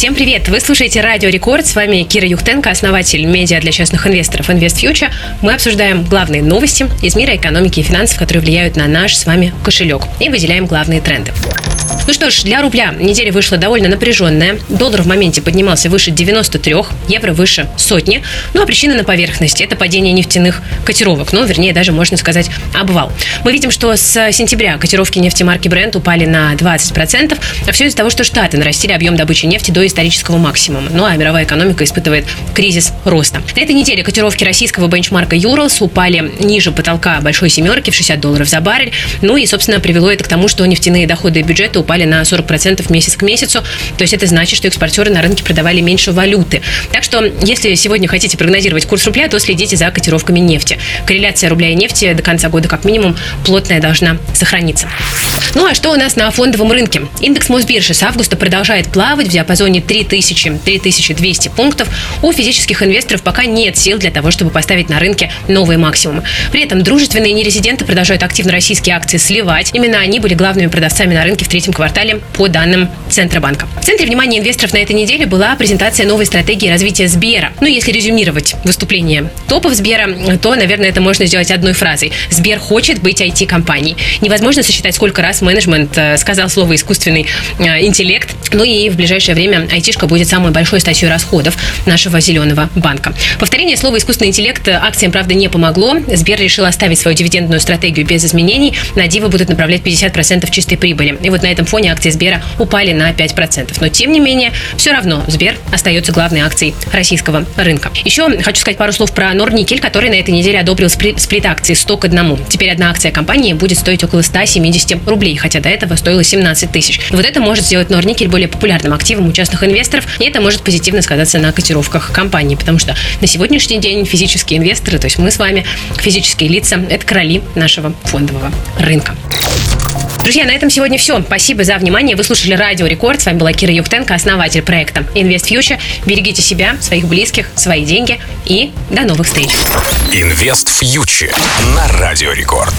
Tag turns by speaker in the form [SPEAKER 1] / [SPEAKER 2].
[SPEAKER 1] Всем привет! Вы слушаете Радио Рекорд. С вами Кира Юхтенко, основатель медиа для частных инвесторов Invest Future. Мы обсуждаем главные новости из мира экономики и финансов, которые влияют на наш с вами кошелек. И выделяем главные тренды. Ну что ж, для рубля неделя вышла довольно напряженная. Доллар в моменте поднимался выше 93, евро выше сотни. Ну а причина на поверхности – это падение нефтяных котировок. Ну, вернее, даже можно сказать обвал. Мы видим, что с сентября котировки нефтемарки Brent упали на 20%, а все из-за того, что Штаты нарастили объем добычи нефти до исторического максимума. Ну а мировая экономика испытывает кризис роста. На этой неделе котировки российского бенчмарка Юралс упали ниже потолка большой семерки в 60 долларов за баррель. Ну и, собственно, привело это к тому, что нефтяные доходы бюджета упали на 40% месяц к месяцу. То есть это значит, что экспортеры на рынке продавали меньше валюты. Так что, если сегодня хотите прогнозировать курс рубля, то следите за котировками нефти. Корреляция рубля и нефти до конца года как минимум плотная должна сохраниться. Ну а что у нас на фондовом рынке? Индекс Мосбиржи с августа продолжает плавать в диапазоне 3000-3200 пунктов. У физических инвесторов пока нет сил для того, чтобы поставить на рынке новые максимумы. При этом дружественные нерезиденты продолжают активно российские акции сливать. Именно они были главными продавцами на рынке в третьем квартале по данным Центробанка. В центре внимания инвесторов на этой неделе была презентация новой стратегии развития Сбера. Ну, если резюмировать выступление топов Сбера, то, наверное, это можно сделать одной фразой. Сбер хочет быть IT-компанией. Невозможно сосчитать, сколько раз менеджмент э, сказал слово искусственный э, интеллект. Ну и в ближайшее время айтишка будет самой большой статьей расходов нашего зеленого банка. Повторение слова искусственный интеллект акциям, правда, не помогло. Сбер решил оставить свою дивидендную стратегию без изменений. На Дивы будут направлять 50% чистой прибыли. И вот на этом фоне акции Сбера упали на 5%. Но тем не менее, все равно Сбер остается главной акцией российского рынка. Еще хочу сказать пару слов про Норникель, который на этой неделе одобрил сплит акции 100 к 1. Теперь одна акция компании будет стоить около 170 рублей, хотя до этого стоила 17 тысяч. Вот это может сделать Норникель более популярным активом у частных инвесторов, и это может позитивно сказаться на котировках компании, потому что на сегодняшний день физические инвесторы, то есть мы с вами, физические лица, это короли нашего фондового рынка. Друзья, на этом сегодня все. Спасибо за внимание. Вы слушали Радио Рекорд. С вами была Кира Юхтенко, основатель проекта Invest Future. Берегите себя, своих близких, свои деньги и до новых встреч.
[SPEAKER 2] Инвест фьючер на Радио Рекорд.